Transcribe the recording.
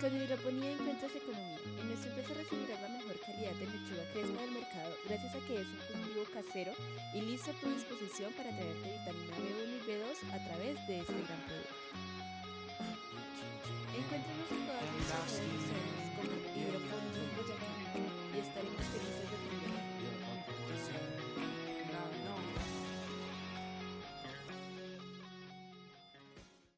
Con hidroponía encuentras economía. En nuestra empresa recibirás la mejor calidad de lechuga crespa del mercado gracias a que es un cultivo casero y listo a tu disposición para traerte vitamina B1 y B2 a través de este gran producto. Encuéntranos